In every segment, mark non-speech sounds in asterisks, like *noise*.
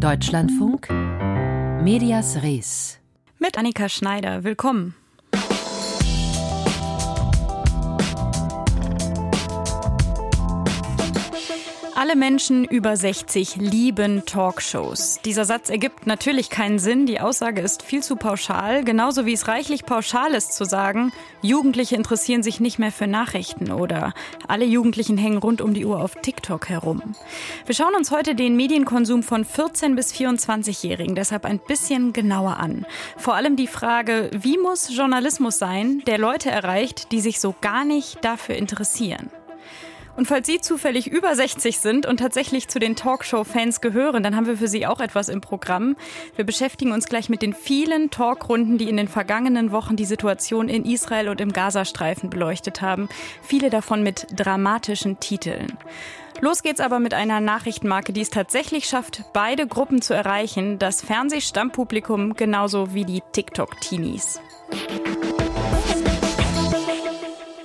Deutschlandfunk Medias Res mit Annika Schneider. Willkommen. Alle Menschen über 60 lieben Talkshows. Dieser Satz ergibt natürlich keinen Sinn. Die Aussage ist viel zu pauschal. Genauso wie es reichlich pauschal ist zu sagen, Jugendliche interessieren sich nicht mehr für Nachrichten oder alle Jugendlichen hängen rund um die Uhr auf TikTok herum. Wir schauen uns heute den Medienkonsum von 14 bis 24-Jährigen deshalb ein bisschen genauer an. Vor allem die Frage, wie muss Journalismus sein, der Leute erreicht, die sich so gar nicht dafür interessieren? Und falls Sie zufällig über 60 sind und tatsächlich zu den Talkshow-Fans gehören, dann haben wir für Sie auch etwas im Programm. Wir beschäftigen uns gleich mit den vielen Talkrunden, die in den vergangenen Wochen die Situation in Israel und im Gazastreifen beleuchtet haben. Viele davon mit dramatischen Titeln. Los geht's aber mit einer Nachrichtenmarke, die es tatsächlich schafft, beide Gruppen zu erreichen. Das Fernsehstammpublikum genauso wie die TikTok-Teenies.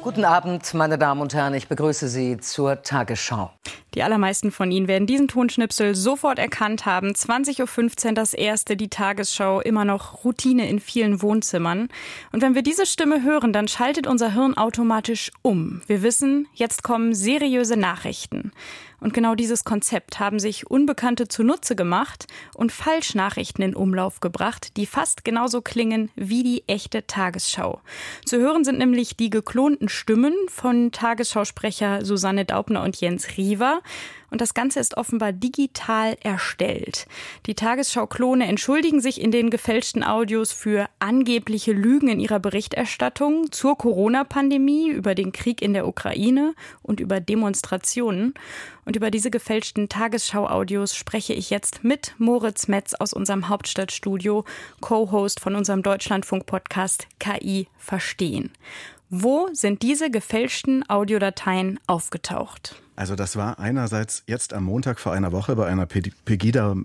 Guten Abend, meine Damen und Herren. Ich begrüße Sie zur Tagesschau. Die allermeisten von Ihnen werden diesen Tonschnipsel sofort erkannt haben. 20.15 Uhr das erste, die Tagesschau, immer noch Routine in vielen Wohnzimmern. Und wenn wir diese Stimme hören, dann schaltet unser Hirn automatisch um. Wir wissen, jetzt kommen seriöse Nachrichten. Und genau dieses Konzept haben sich Unbekannte zunutze gemacht und Falschnachrichten in Umlauf gebracht, die fast genauso klingen wie die echte Tagesschau. Zu hören sind nämlich die geklonten Stimmen von Tagesschausprecher Susanne Daubner und Jens Riewer und das Ganze ist offenbar digital erstellt. Die Tagesschau-Klone entschuldigen sich in den gefälschten Audios für angebliche Lügen in ihrer Berichterstattung zur Corona-Pandemie, über den Krieg in der Ukraine und über Demonstrationen. Und über diese gefälschten Tagesschau-Audios spreche ich jetzt mit Moritz Metz aus unserem Hauptstadtstudio, Co-Host von unserem Deutschlandfunk-Podcast KI Verstehen. Wo sind diese gefälschten Audiodateien aufgetaucht? Also das war einerseits jetzt am Montag vor einer Woche bei einer Pegida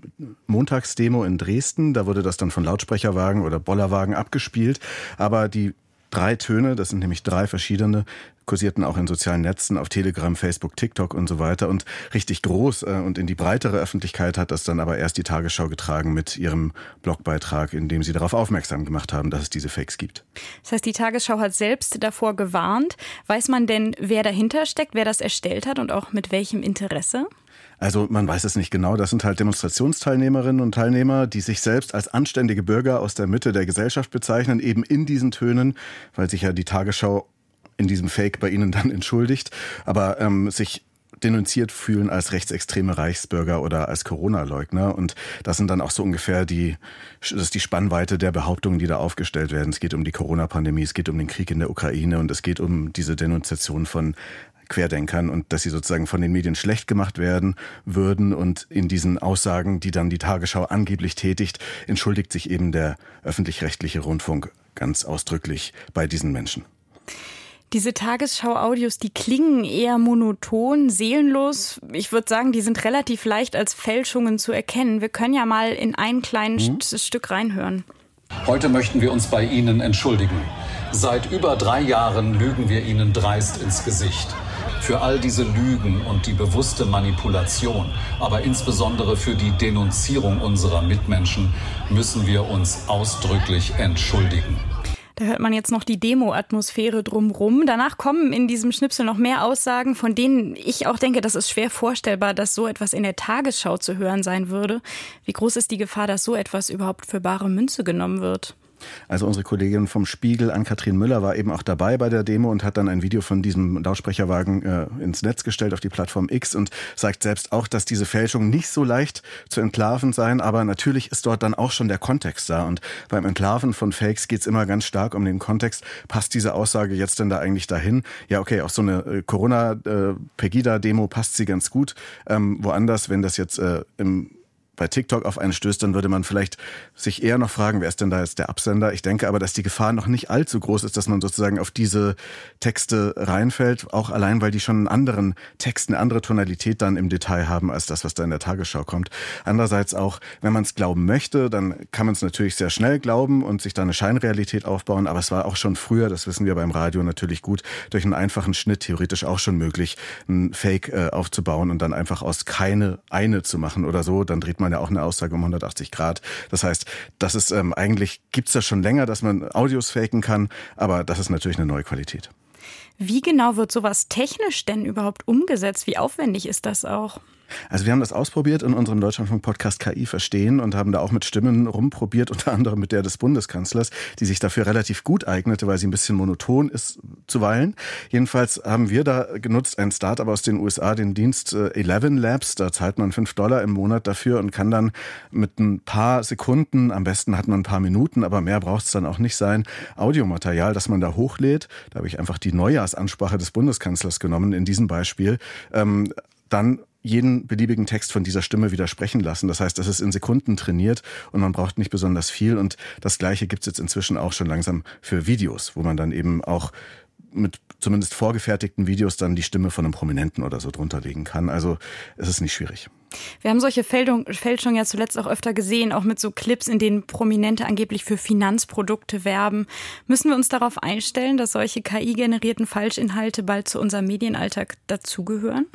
Montagsdemo in Dresden. Da wurde das dann von Lautsprecherwagen oder Bollerwagen abgespielt. Aber die drei Töne, das sind nämlich drei verschiedene, kursierten auch in sozialen Netzen, auf Telegram, Facebook, TikTok und so weiter und richtig groß äh, und in die breitere Öffentlichkeit hat das dann aber erst die Tagesschau getragen mit ihrem Blogbeitrag, in dem sie darauf aufmerksam gemacht haben, dass es diese Fakes gibt. Das heißt, die Tagesschau hat selbst davor gewarnt. Weiß man denn, wer dahinter steckt, wer das erstellt hat und auch mit welchem Interesse? Also man weiß es nicht genau. Das sind halt Demonstrationsteilnehmerinnen und Teilnehmer, die sich selbst als anständige Bürger aus der Mitte der Gesellschaft bezeichnen, eben in diesen Tönen, weil sich ja die Tagesschau in diesem Fake bei ihnen dann *laughs* entschuldigt, aber ähm, sich denunziert fühlen als rechtsextreme Reichsbürger oder als Corona-Leugner. Und das sind dann auch so ungefähr die, das ist die Spannweite der Behauptungen, die da aufgestellt werden. Es geht um die Corona-Pandemie, es geht um den Krieg in der Ukraine und es geht um diese Denunziation von Querdenkern und dass sie sozusagen von den Medien schlecht gemacht werden würden. Und in diesen Aussagen, die dann die Tagesschau angeblich tätigt, entschuldigt sich eben der öffentlich-rechtliche Rundfunk ganz ausdrücklich bei diesen Menschen. Diese Tagesschau-Audios, die klingen eher monoton, seelenlos. Ich würde sagen, die sind relativ leicht als Fälschungen zu erkennen. Wir können ja mal in ein kleines mhm. Stück reinhören. Heute möchten wir uns bei Ihnen entschuldigen. Seit über drei Jahren lügen wir Ihnen dreist ins Gesicht. Für all diese Lügen und die bewusste Manipulation, aber insbesondere für die Denunzierung unserer Mitmenschen müssen wir uns ausdrücklich entschuldigen. Da hört man jetzt noch die Demo-Atmosphäre drumrum. Danach kommen in diesem Schnipsel noch mehr Aussagen, von denen ich auch denke, das ist schwer vorstellbar, dass so etwas in der Tagesschau zu hören sein würde. Wie groß ist die Gefahr, dass so etwas überhaupt für bare Münze genommen wird? Also unsere Kollegin vom Spiegel, Ann-Kathrin Müller, war eben auch dabei bei der Demo und hat dann ein Video von diesem Lautsprecherwagen äh, ins Netz gestellt auf die Plattform X und sagt selbst auch, dass diese Fälschungen nicht so leicht zu entlarven seien, aber natürlich ist dort dann auch schon der Kontext da und beim Entlarven von Fakes geht es immer ganz stark um den Kontext. Passt diese Aussage jetzt denn da eigentlich dahin? Ja, okay, auch so eine äh, Corona-Pegida-Demo äh, passt sie ganz gut. Ähm, woanders, wenn das jetzt äh, im bei TikTok auf einen stößt, dann würde man vielleicht sich eher noch fragen, wer ist denn da jetzt der Absender? Ich denke aber, dass die Gefahr noch nicht allzu groß ist, dass man sozusagen auf diese Texte reinfällt, auch allein, weil die schon einen anderen Text, eine andere Tonalität dann im Detail haben, als das, was da in der Tagesschau kommt. Andererseits auch, wenn man es glauben möchte, dann kann man es natürlich sehr schnell glauben und sich da eine Scheinrealität aufbauen, aber es war auch schon früher, das wissen wir beim Radio natürlich gut, durch einen einfachen Schnitt theoretisch auch schon möglich, ein Fake äh, aufzubauen und dann einfach aus keine eine zu machen oder so, dann dreht man man auch eine Aussage um 180 Grad. Das heißt, das ist ähm, eigentlich gibt's das schon länger, dass man Audios faken kann, aber das ist natürlich eine neue Qualität. Wie genau wird sowas technisch denn überhaupt umgesetzt? Wie aufwendig ist das auch? Also wir haben das ausprobiert in unserem Deutschlandfunk-Podcast KI verstehen und haben da auch mit Stimmen rumprobiert, unter anderem mit der des Bundeskanzlers, die sich dafür relativ gut eignete, weil sie ein bisschen monoton ist zuweilen. Jedenfalls haben wir da genutzt ein Startup aus den USA, den Dienst äh, Eleven Labs. Da zahlt man fünf Dollar im Monat dafür und kann dann mit ein paar Sekunden, am besten hat man ein paar Minuten, aber mehr braucht es dann auch nicht sein, Audiomaterial, das man da hochlädt. Da habe ich einfach die Neujahrsansprache des Bundeskanzlers genommen in diesem Beispiel. Ähm, dann jeden beliebigen Text von dieser Stimme widersprechen lassen. Das heißt, das ist in Sekunden trainiert und man braucht nicht besonders viel. Und das Gleiche gibt es jetzt inzwischen auch schon langsam für Videos, wo man dann eben auch mit zumindest vorgefertigten Videos dann die Stimme von einem Prominenten oder so drunter legen kann. Also es ist nicht schwierig. Wir haben solche Fälschungen ja zuletzt auch öfter gesehen, auch mit so Clips, in denen Prominente angeblich für Finanzprodukte werben. Müssen wir uns darauf einstellen, dass solche KI-generierten Falschinhalte bald zu unserem Medienalltag dazugehören?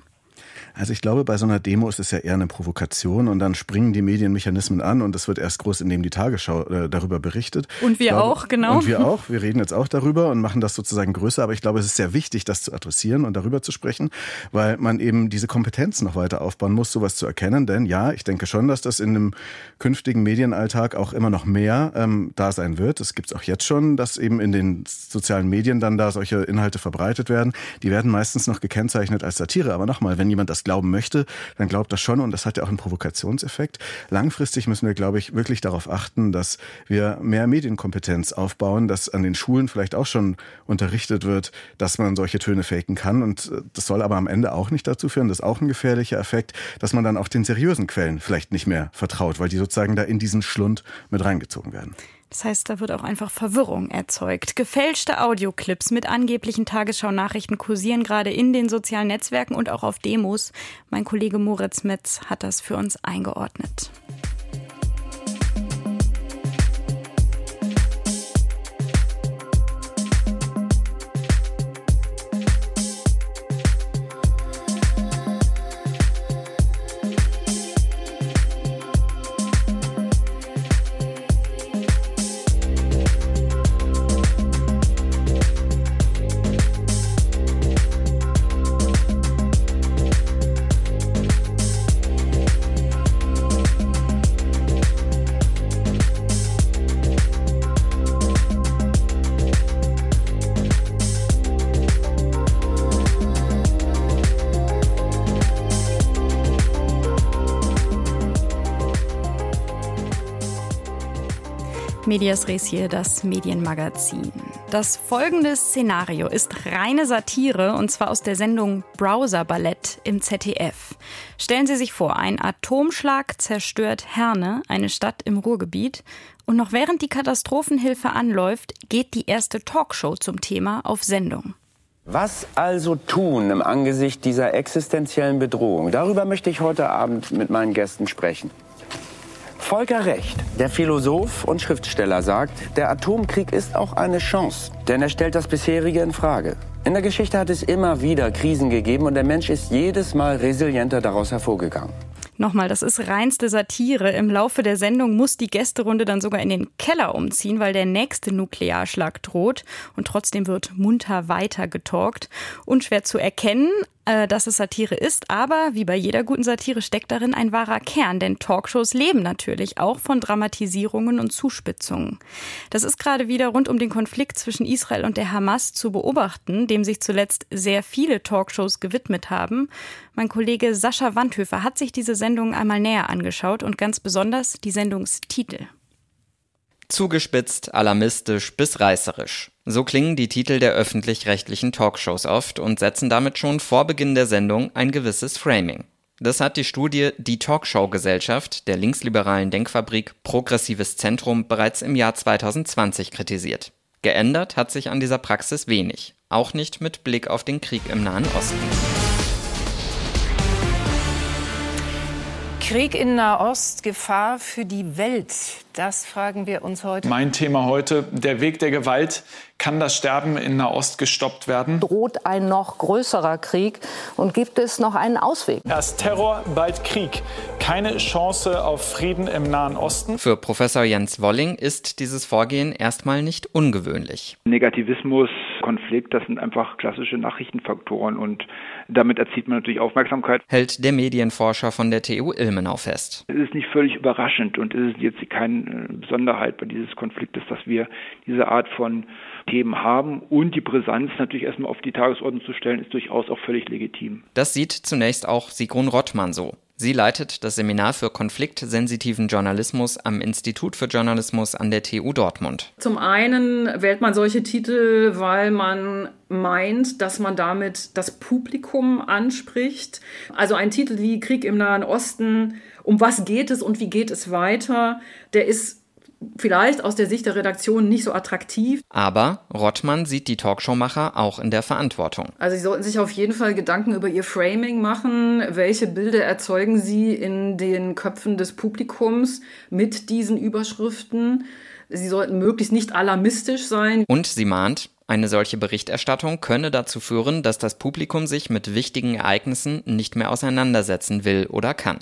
Also ich glaube, bei so einer Demo ist es ja eher eine Provokation und dann springen die Medienmechanismen an und es wird erst groß, indem die Tagesschau äh, darüber berichtet. Und wir glaube, auch, genau. Und wir auch. Wir reden jetzt auch darüber und machen das sozusagen größer. Aber ich glaube, es ist sehr wichtig, das zu adressieren und darüber zu sprechen, weil man eben diese Kompetenz noch weiter aufbauen muss, sowas zu erkennen. Denn ja, ich denke schon, dass das in einem künftigen Medienalltag auch immer noch mehr ähm, da sein wird. Es gibt es auch jetzt schon, dass eben in den sozialen Medien dann da solche Inhalte verbreitet werden. Die werden meistens noch gekennzeichnet als Satire. Aber nochmal, wenn jemand das glauben möchte, dann glaubt das schon und das hat ja auch einen Provokationseffekt. Langfristig müssen wir, glaube ich, wirklich darauf achten, dass wir mehr Medienkompetenz aufbauen, dass an den Schulen vielleicht auch schon unterrichtet wird, dass man solche Töne faken kann und äh, das soll aber am Ende auch nicht dazu führen, das ist auch ein gefährlicher Effekt, dass man dann auch den seriösen Quellen vielleicht nicht mehr vertraut, weil die sozusagen da in diesen Schlund mit reingezogen werden. Das heißt, da wird auch einfach Verwirrung erzeugt. Gefälschte Audioclips mit angeblichen Tagesschau-Nachrichten kursieren gerade in den sozialen Netzwerken und auch auf Demos. Mein Kollege Moritz Metz hat das für uns eingeordnet. Medias Res hier, das Medienmagazin. Das folgende Szenario ist reine Satire und zwar aus der Sendung Browser Ballett im ZDF. Stellen Sie sich vor, ein Atomschlag zerstört Herne, eine Stadt im Ruhrgebiet. Und noch während die Katastrophenhilfe anläuft, geht die erste Talkshow zum Thema auf Sendung. Was also tun im Angesicht dieser existenziellen Bedrohung? Darüber möchte ich heute Abend mit meinen Gästen sprechen. Volker Recht, der Philosoph und Schriftsteller, sagt, der Atomkrieg ist auch eine Chance, denn er stellt das bisherige in Frage. In der Geschichte hat es immer wieder Krisen gegeben und der Mensch ist jedes Mal resilienter daraus hervorgegangen. Nochmal, das ist reinste Satire. Im Laufe der Sendung muss die Gästerunde dann sogar in den Keller umziehen, weil der nächste Nuklearschlag droht. Und trotzdem wird munter weiter getalkt. Unschwer zu erkennen, äh, dass es Satire ist, aber wie bei jeder guten Satire steckt darin ein wahrer Kern, denn Talkshows leben natürlich auch von Dramatisierungen und Zuspitzungen. Das ist gerade wieder rund um den Konflikt zwischen Israel und der Hamas zu beobachten, dem sich zuletzt sehr viele Talkshows gewidmet haben. Mein Kollege Sascha Wandhöfer hat sich diese Sendung einmal näher angeschaut und ganz besonders die Sendungstitel. Zugespitzt, alarmistisch bis reißerisch. So klingen die Titel der öffentlich-rechtlichen Talkshows oft und setzen damit schon vor Beginn der Sendung ein gewisses Framing. Das hat die Studie Die Talkshow Gesellschaft der linksliberalen Denkfabrik Progressives Zentrum bereits im Jahr 2020 kritisiert. Geändert hat sich an dieser Praxis wenig, auch nicht mit Blick auf den Krieg im Nahen Osten. Krieg in Nahost, Gefahr für die Welt. Das fragen wir uns heute. Mein Thema heute, der Weg der Gewalt. Kann das Sterben in Nahost gestoppt werden? Droht ein noch größerer Krieg und gibt es noch einen Ausweg? Erst Terror, bald Krieg. Keine Chance auf Frieden im Nahen Osten. Für Professor Jens Wolling ist dieses Vorgehen erstmal nicht ungewöhnlich. Negativismus, Konflikt, das sind einfach klassische Nachrichtenfaktoren und damit erzielt man natürlich Aufmerksamkeit. Hält der Medienforscher von der TU Ilmenau fest. Es ist nicht völlig überraschend und es ist jetzt keine Besonderheit bei dieses Konfliktes, dass wir diese Art von Themen haben und die Brisanz natürlich erstmal auf die Tagesordnung zu stellen, ist durchaus auch völlig legitim. Das sieht zunächst auch Sigrun Rottmann so. Sie leitet das Seminar für konfliktsensitiven Journalismus am Institut für Journalismus an der TU Dortmund. Zum einen wählt man solche Titel, weil man meint, dass man damit das Publikum anspricht. Also ein Titel wie Krieg im Nahen Osten, um was geht es und wie geht es weiter, der ist vielleicht aus der Sicht der Redaktion nicht so attraktiv. Aber Rottmann sieht die Talkshow-Macher auch in der Verantwortung. Also sie sollten sich auf jeden Fall Gedanken über ihr Framing machen. Welche Bilder erzeugen sie in den Köpfen des Publikums mit diesen Überschriften? Sie sollten möglichst nicht alarmistisch sein. Und sie mahnt, eine solche Berichterstattung könne dazu führen, dass das Publikum sich mit wichtigen Ereignissen nicht mehr auseinandersetzen will oder kann.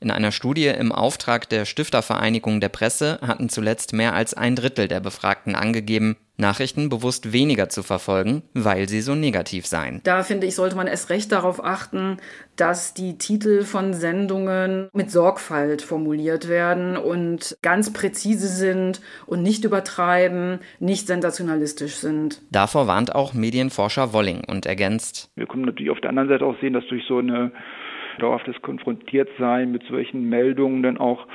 In einer Studie im Auftrag der Stiftervereinigung der Presse hatten zuletzt mehr als ein Drittel der Befragten angegeben, Nachrichten bewusst weniger zu verfolgen, weil sie so negativ seien. Da finde ich, sollte man erst recht darauf achten, dass die Titel von Sendungen mit Sorgfalt formuliert werden und ganz präzise sind und nicht übertreiben, nicht sensationalistisch sind. Davor warnt auch Medienforscher Wolling und ergänzt. Wir können natürlich auf der anderen Seite auch sehen, dass durch so eine dauerhaftes Konfrontiertsein mit solchen Meldungen dann auch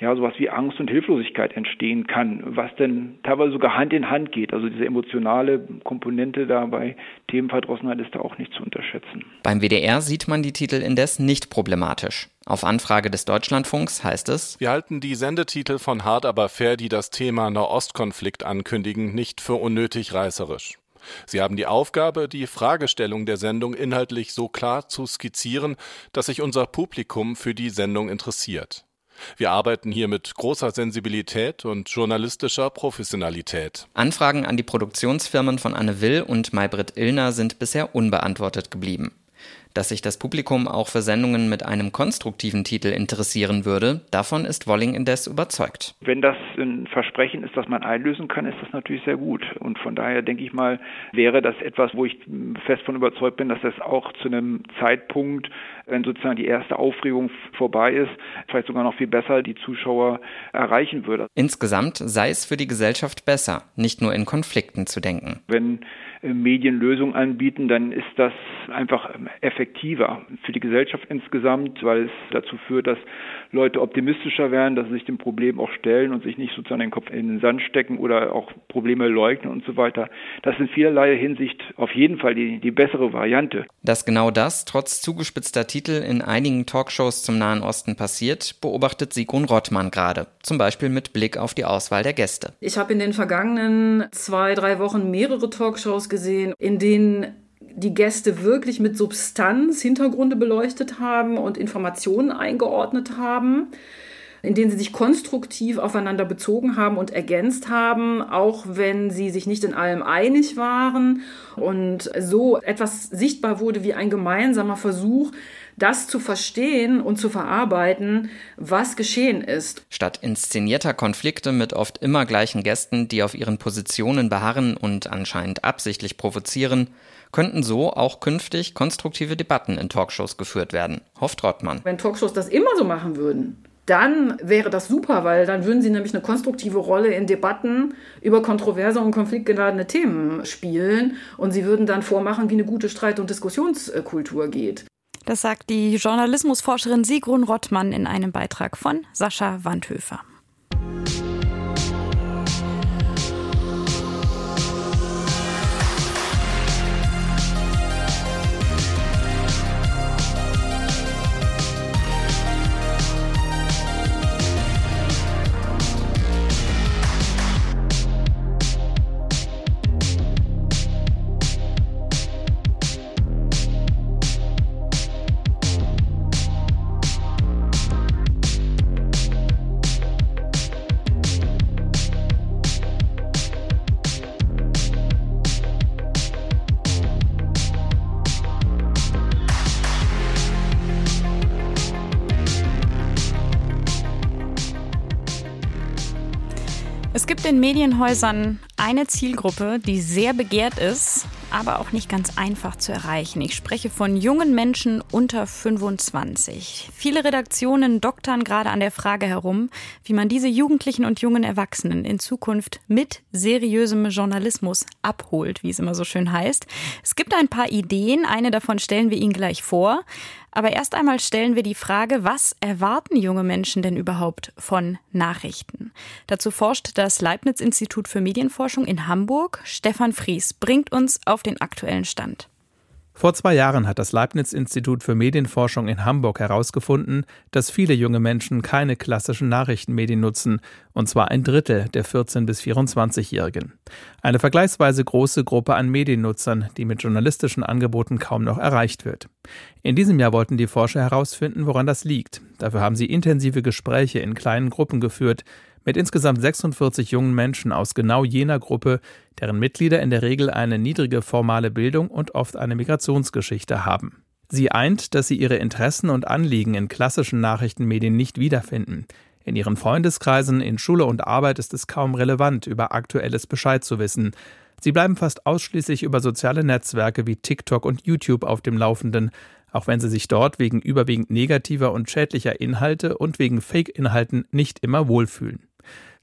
ja, sowas wie Angst und Hilflosigkeit entstehen kann, was denn teilweise sogar Hand in Hand geht. Also diese emotionale Komponente da bei Themenverdrossenheit ist da auch nicht zu unterschätzen. Beim WDR sieht man die Titel indes nicht problematisch. Auf Anfrage des Deutschlandfunks heißt es, wir halten die Sendetitel von Hart aber fair, die das Thema Nahostkonflikt ankündigen, nicht für unnötig reißerisch. Sie haben die Aufgabe, die Fragestellung der Sendung inhaltlich so klar zu skizzieren, dass sich unser Publikum für die Sendung interessiert. Wir arbeiten hier mit großer Sensibilität und journalistischer Professionalität. Anfragen an die Produktionsfirmen von Anne Will und Maybrit Illner sind bisher unbeantwortet geblieben. Dass sich das Publikum auch für Sendungen mit einem konstruktiven Titel interessieren würde, davon ist Wolling indes überzeugt. Wenn das ein Versprechen ist, das man einlösen kann, ist das natürlich sehr gut. Und von daher denke ich mal, wäre das etwas, wo ich fest von überzeugt bin, dass das auch zu einem Zeitpunkt, wenn sozusagen die erste Aufregung vorbei ist, vielleicht sogar noch viel besser die Zuschauer erreichen würde. Insgesamt sei es für die Gesellschaft besser, nicht nur in Konflikten zu denken. Wenn Medien Lösungen anbieten, dann ist das einfach effektiver für die Gesellschaft insgesamt, weil es dazu führt, dass Leute optimistischer werden, dass sie sich dem Problem auch stellen und sich nicht sozusagen den Kopf in den Sand stecken oder auch Probleme leugnen und so weiter. Das ist in vielerlei Hinsicht auf jeden Fall die, die bessere Variante. Dass genau das trotz zugespitzter Titel in einigen Talkshows zum Nahen Osten passiert, beobachtet Sigrun Rottmann gerade. Zum Beispiel mit Blick auf die Auswahl der Gäste. Ich habe in den vergangenen zwei, drei Wochen mehrere Talkshows gesehen, in denen die Gäste wirklich mit Substanz Hintergründe beleuchtet haben und Informationen eingeordnet haben, in denen sie sich konstruktiv aufeinander bezogen haben und ergänzt haben, auch wenn sie sich nicht in allem einig waren und so etwas sichtbar wurde wie ein gemeinsamer Versuch, das zu verstehen und zu verarbeiten, was geschehen ist. Statt inszenierter Konflikte mit oft immer gleichen Gästen, die auf ihren Positionen beharren und anscheinend absichtlich provozieren, könnten so auch künftig konstruktive Debatten in Talkshows geführt werden, hofft Rottmann. Wenn Talkshows das immer so machen würden, dann wäre das super, weil dann würden sie nämlich eine konstruktive Rolle in Debatten über kontroverse und konfliktgeladene Themen spielen und sie würden dann vormachen, wie eine gute Streit- und Diskussionskultur geht. Das sagt die Journalismusforscherin Sigrun Rottmann in einem Beitrag von Sascha Wandhöfer. Es gibt in Medienhäusern eine Zielgruppe, die sehr begehrt ist, aber auch nicht ganz einfach zu erreichen. Ich spreche von jungen Menschen unter 25. Viele Redaktionen doktern gerade an der Frage herum, wie man diese Jugendlichen und jungen Erwachsenen in Zukunft mit seriösem Journalismus abholt, wie es immer so schön heißt. Es gibt ein paar Ideen, eine davon stellen wir Ihnen gleich vor. Aber erst einmal stellen wir die Frage, was erwarten junge Menschen denn überhaupt von Nachrichten? Dazu forscht das Leibniz-Institut für Medienforschung in Hamburg. Stefan Fries bringt uns auf den aktuellen Stand. Vor zwei Jahren hat das Leibniz-Institut für Medienforschung in Hamburg herausgefunden, dass viele junge Menschen keine klassischen Nachrichtenmedien nutzen, und zwar ein Drittel der 14- bis 24-Jährigen. Eine vergleichsweise große Gruppe an Mediennutzern, die mit journalistischen Angeboten kaum noch erreicht wird. In diesem Jahr wollten die Forscher herausfinden, woran das liegt. Dafür haben sie intensive Gespräche in kleinen Gruppen geführt, mit insgesamt 46 jungen Menschen aus genau jener Gruppe, deren Mitglieder in der Regel eine niedrige formale Bildung und oft eine Migrationsgeschichte haben. Sie eint, dass sie ihre Interessen und Anliegen in klassischen Nachrichtenmedien nicht wiederfinden. In ihren Freundeskreisen, in Schule und Arbeit ist es kaum relevant, über aktuelles Bescheid zu wissen. Sie bleiben fast ausschließlich über soziale Netzwerke wie TikTok und YouTube auf dem Laufenden, auch wenn sie sich dort wegen überwiegend negativer und schädlicher Inhalte und wegen Fake-Inhalten nicht immer wohlfühlen.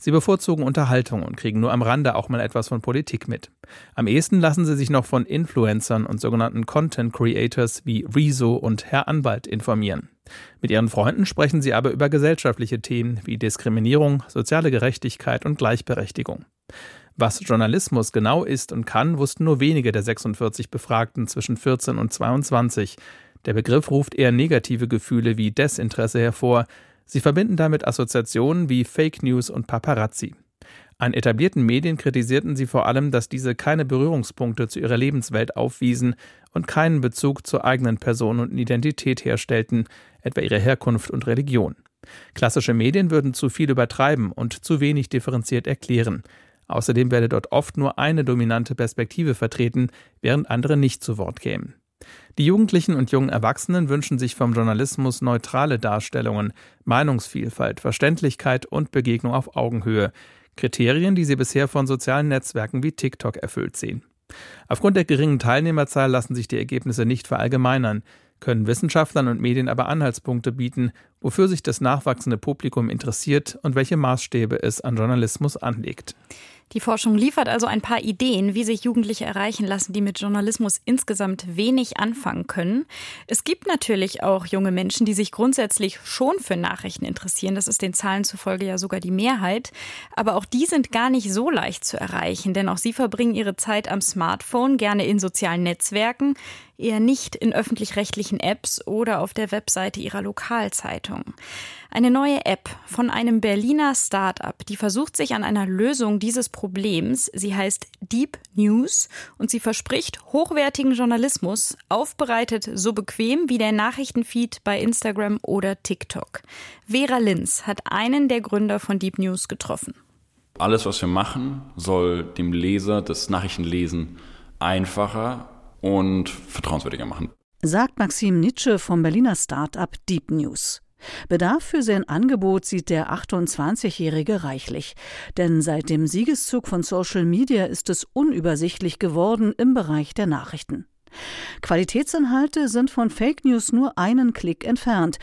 Sie bevorzugen Unterhaltung und kriegen nur am Rande auch mal etwas von Politik mit. Am ehesten lassen sie sich noch von Influencern und sogenannten Content Creators wie Rezo und Herr Anwalt informieren. Mit ihren Freunden sprechen sie aber über gesellschaftliche Themen wie Diskriminierung, soziale Gerechtigkeit und Gleichberechtigung. Was Journalismus genau ist und kann, wussten nur wenige der 46 Befragten zwischen 14 und 22. Der Begriff ruft eher negative Gefühle wie Desinteresse hervor, Sie verbinden damit Assoziationen wie Fake News und Paparazzi. An etablierten Medien kritisierten sie vor allem, dass diese keine Berührungspunkte zu ihrer Lebenswelt aufwiesen und keinen Bezug zur eigenen Person und Identität herstellten, etwa ihre Herkunft und Religion. Klassische Medien würden zu viel übertreiben und zu wenig differenziert erklären. Außerdem werde dort oft nur eine dominante Perspektive vertreten, während andere nicht zu Wort kämen. Die Jugendlichen und jungen Erwachsenen wünschen sich vom Journalismus neutrale Darstellungen, Meinungsvielfalt, Verständlichkeit und Begegnung auf Augenhöhe, Kriterien, die sie bisher von sozialen Netzwerken wie TikTok erfüllt sehen. Aufgrund der geringen Teilnehmerzahl lassen sich die Ergebnisse nicht verallgemeinern, können Wissenschaftlern und Medien aber Anhaltspunkte bieten, wofür sich das nachwachsende Publikum interessiert und welche Maßstäbe es an Journalismus anlegt. Die Forschung liefert also ein paar Ideen, wie sich Jugendliche erreichen lassen, die mit Journalismus insgesamt wenig anfangen können. Es gibt natürlich auch junge Menschen, die sich grundsätzlich schon für Nachrichten interessieren. Das ist den Zahlen zufolge ja sogar die Mehrheit. Aber auch die sind gar nicht so leicht zu erreichen, denn auch sie verbringen ihre Zeit am Smartphone, gerne in sozialen Netzwerken, eher nicht in öffentlich-rechtlichen Apps oder auf der Webseite ihrer Lokalzeitung. Eine neue App von einem Berliner Start-up, die versucht sich an einer Lösung dieses Problems. Sie heißt Deep News und sie verspricht hochwertigen Journalismus, aufbereitet so bequem wie der Nachrichtenfeed bei Instagram oder TikTok. Vera Linz hat einen der Gründer von Deep News getroffen. Alles, was wir machen, soll dem Leser das Nachrichtenlesen einfacher und vertrauenswürdiger machen. Sagt Maxim Nitsche vom Berliner Start-up Deep News. Bedarf für sein Angebot sieht der 28-Jährige reichlich. Denn seit dem Siegeszug von Social Media ist es unübersichtlich geworden im Bereich der Nachrichten. Qualitätsinhalte sind von Fake News nur einen Klick entfernt.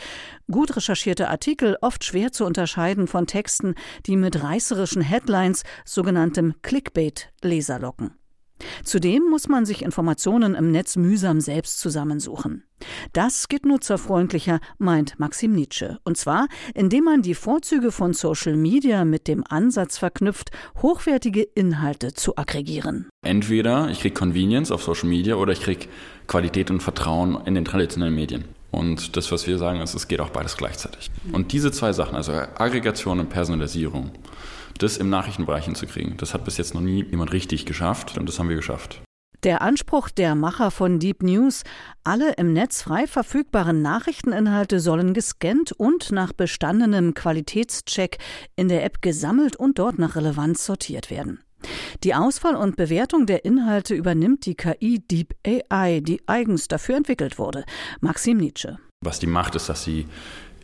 Gut recherchierte Artikel oft schwer zu unterscheiden von Texten, die mit reißerischen Headlines, sogenanntem Clickbait, Leser locken. Zudem muss man sich Informationen im Netz mühsam selbst zusammensuchen. Das geht nutzerfreundlicher, meint Maxim Nietzsche. Und zwar, indem man die Vorzüge von Social Media mit dem Ansatz verknüpft, hochwertige Inhalte zu aggregieren. Entweder ich kriege Convenience auf Social Media oder ich kriege Qualität und Vertrauen in den traditionellen Medien. Und das, was wir sagen, ist, es geht auch beides gleichzeitig. Und diese zwei Sachen, also Aggregation und Personalisierung, das im Nachrichtenbereich hinzukriegen. Das hat bis jetzt noch nie jemand richtig geschafft und das haben wir geschafft. Der Anspruch der Macher von Deep News, alle im Netz frei verfügbaren Nachrichteninhalte sollen gescannt und nach bestandenem Qualitätscheck in der App gesammelt und dort nach Relevanz sortiert werden. Die Auswahl und Bewertung der Inhalte übernimmt die KI Deep AI, die eigens dafür entwickelt wurde. Maxim Nietzsche. Was die macht, ist, dass sie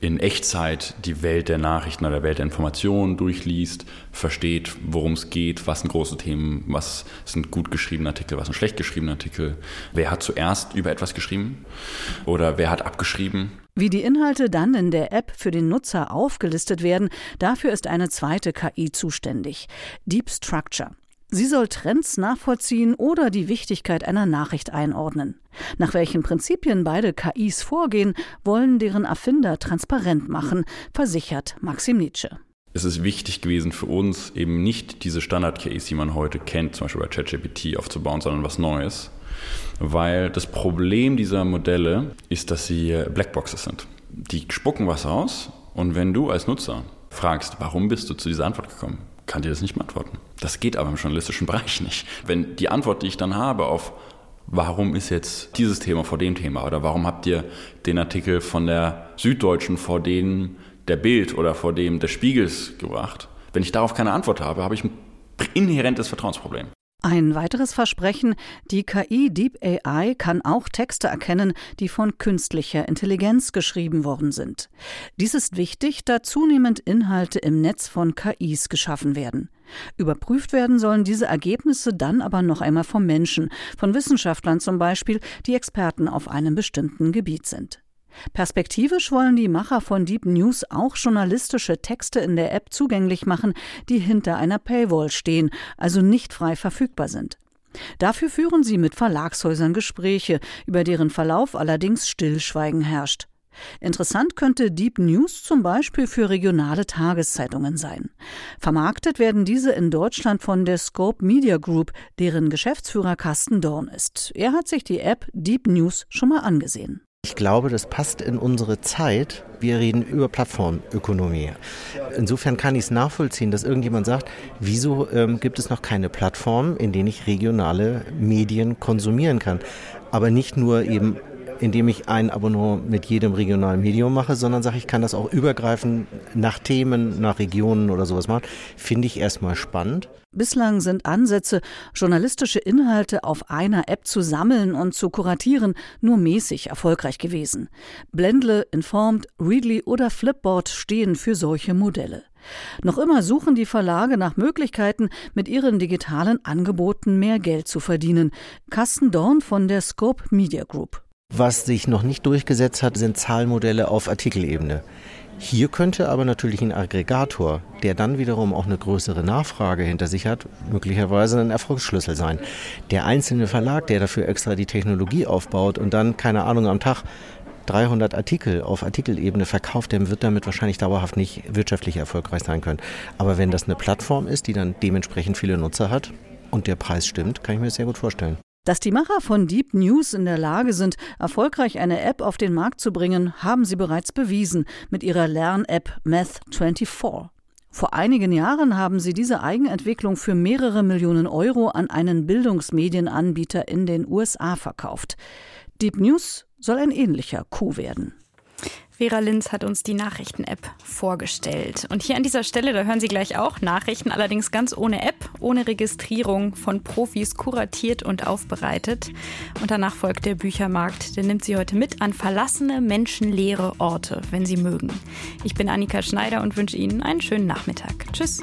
in Echtzeit die Welt der Nachrichten oder der Welt der Informationen durchliest, versteht, worum es geht, was sind große Themen, was sind gut geschriebene Artikel, was sind schlecht geschriebene Artikel, wer hat zuerst über etwas geschrieben oder wer hat abgeschrieben. Wie die Inhalte dann in der App für den Nutzer aufgelistet werden, dafür ist eine zweite KI zuständig, Deep Structure. Sie soll Trends nachvollziehen oder die Wichtigkeit einer Nachricht einordnen. Nach welchen Prinzipien beide KIs vorgehen, wollen deren Erfinder transparent machen, versichert Maxim Nietzsche. Es ist wichtig gewesen für uns, eben nicht diese Standard-KIs, die man heute kennt, zum Beispiel bei ChatGPT aufzubauen, sondern was Neues. Weil das Problem dieser Modelle ist, dass sie Blackboxes sind. Die spucken was aus und wenn du als Nutzer fragst, warum bist du zu dieser Antwort gekommen, kann dir das nicht beantworten. Das geht aber im journalistischen *laughs* Bereich nicht. Wenn die Antwort, die ich dann habe auf warum ist jetzt dieses Thema vor dem Thema oder warum habt ihr den Artikel von der Süddeutschen vor dem der Bild oder vor dem des Spiegels gebracht, wenn ich darauf keine Antwort habe, habe ich ein inhärentes Vertrauensproblem. Ein weiteres Versprechen, die KI Deep AI kann auch Texte erkennen, die von künstlicher Intelligenz geschrieben worden sind. Dies ist wichtig, da zunehmend Inhalte im Netz von KIs geschaffen werden. Überprüft werden sollen diese Ergebnisse dann aber noch einmal vom Menschen, von Wissenschaftlern zum Beispiel, die Experten auf einem bestimmten Gebiet sind. Perspektivisch wollen die Macher von Deep News auch journalistische Texte in der App zugänglich machen, die hinter einer Paywall stehen, also nicht frei verfügbar sind. Dafür führen sie mit Verlagshäusern Gespräche, über deren Verlauf allerdings Stillschweigen herrscht. Interessant könnte Deep News zum Beispiel für regionale Tageszeitungen sein. Vermarktet werden diese in Deutschland von der Scope Media Group, deren Geschäftsführer Carsten Dorn ist. Er hat sich die App Deep News schon mal angesehen. Ich glaube, das passt in unsere Zeit. Wir reden über Plattformökonomie. Insofern kann ich es nachvollziehen, dass irgendjemand sagt, wieso ähm, gibt es noch keine Plattform, in denen ich regionale Medien konsumieren kann. Aber nicht nur eben indem ich ein Abonnement mit jedem regionalen Medium mache, sondern sage, ich kann das auch übergreifend nach Themen, nach Regionen oder sowas machen, finde ich erstmal spannend. Bislang sind Ansätze, journalistische Inhalte auf einer App zu sammeln und zu kuratieren, nur mäßig erfolgreich gewesen. Blendle, Informed, Readly oder Flipboard stehen für solche Modelle. Noch immer suchen die Verlage nach Möglichkeiten, mit ihren digitalen Angeboten mehr Geld zu verdienen. Carsten Dorn von der Scope Media Group. Was sich noch nicht durchgesetzt hat, sind Zahlmodelle auf Artikelebene. Hier könnte aber natürlich ein Aggregator, der dann wiederum auch eine größere Nachfrage hinter sich hat, möglicherweise ein Erfolgsschlüssel sein. Der einzelne Verlag, der dafür extra die Technologie aufbaut und dann, keine Ahnung, am Tag 300 Artikel auf Artikelebene verkauft, der wird damit wahrscheinlich dauerhaft nicht wirtschaftlich erfolgreich sein können. Aber wenn das eine Plattform ist, die dann dementsprechend viele Nutzer hat und der Preis stimmt, kann ich mir das sehr gut vorstellen. Dass die Macher von Deep News in der Lage sind, erfolgreich eine App auf den Markt zu bringen, haben sie bereits bewiesen mit ihrer Lern-App Math24. Vor einigen Jahren haben sie diese Eigenentwicklung für mehrere Millionen Euro an einen Bildungsmedienanbieter in den USA verkauft. Deep News soll ein ähnlicher Coup werden. Vera Linz hat uns die Nachrichten-App vorgestellt. Und hier an dieser Stelle, da hören Sie gleich auch Nachrichten, allerdings ganz ohne App, ohne Registrierung, von Profis kuratiert und aufbereitet. Und danach folgt der Büchermarkt. Der nimmt Sie heute mit an verlassene, menschenleere Orte, wenn Sie mögen. Ich bin Annika Schneider und wünsche Ihnen einen schönen Nachmittag. Tschüss.